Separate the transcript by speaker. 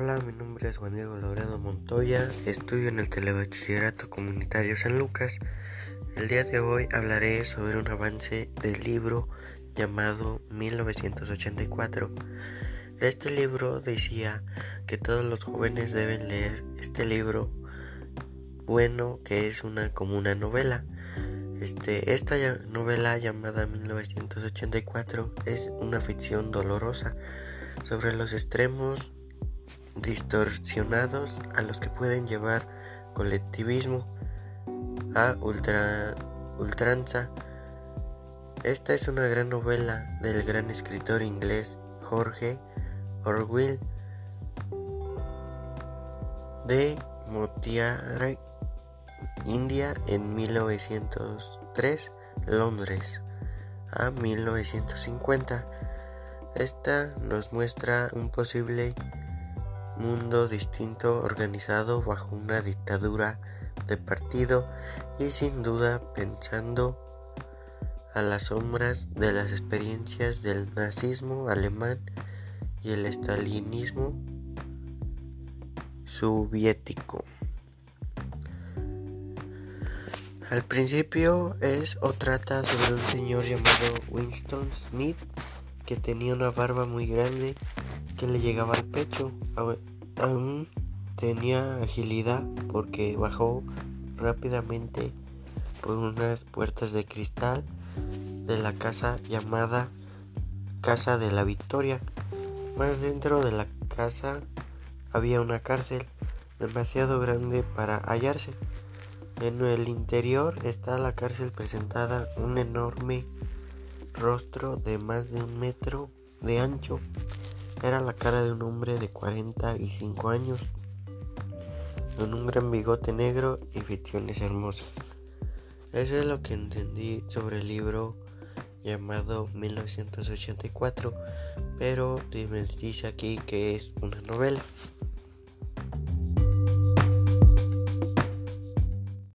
Speaker 1: nombre es Juan Diego Loredo Montoya, estudio en el Telebachillerato Comunitario San Lucas. El día de hoy hablaré sobre un avance del libro llamado 1984. Este libro decía que todos los jóvenes deben leer este libro bueno que es una como una novela. Este, esta novela llamada 1984 es una ficción dolorosa sobre los extremos distorsionados a los que pueden llevar colectivismo a ultra, ultranza. Esta es una gran novela del gran escritor inglés Jorge Orwell de Motiare, India en 1903, Londres a 1950. Esta nos muestra un posible mundo distinto organizado bajo una dictadura de partido y sin duda pensando a las sombras de las experiencias del nazismo alemán y el estalinismo soviético. Al principio es o trata sobre un señor llamado Winston Smith que tenía una barba muy grande que le llegaba al pecho. Aún tenía agilidad porque bajó rápidamente por unas puertas de cristal de la casa llamada Casa de la Victoria. Más dentro de la casa había una cárcel demasiado grande para hallarse. En el interior está la cárcel presentada un enorme rostro de más de un metro de ancho. Era la cara de un hombre de 45 años, con un gran bigote negro y ficciones hermosas. Eso es lo que entendí sobre el libro llamado 1984, pero dice aquí que es una novela.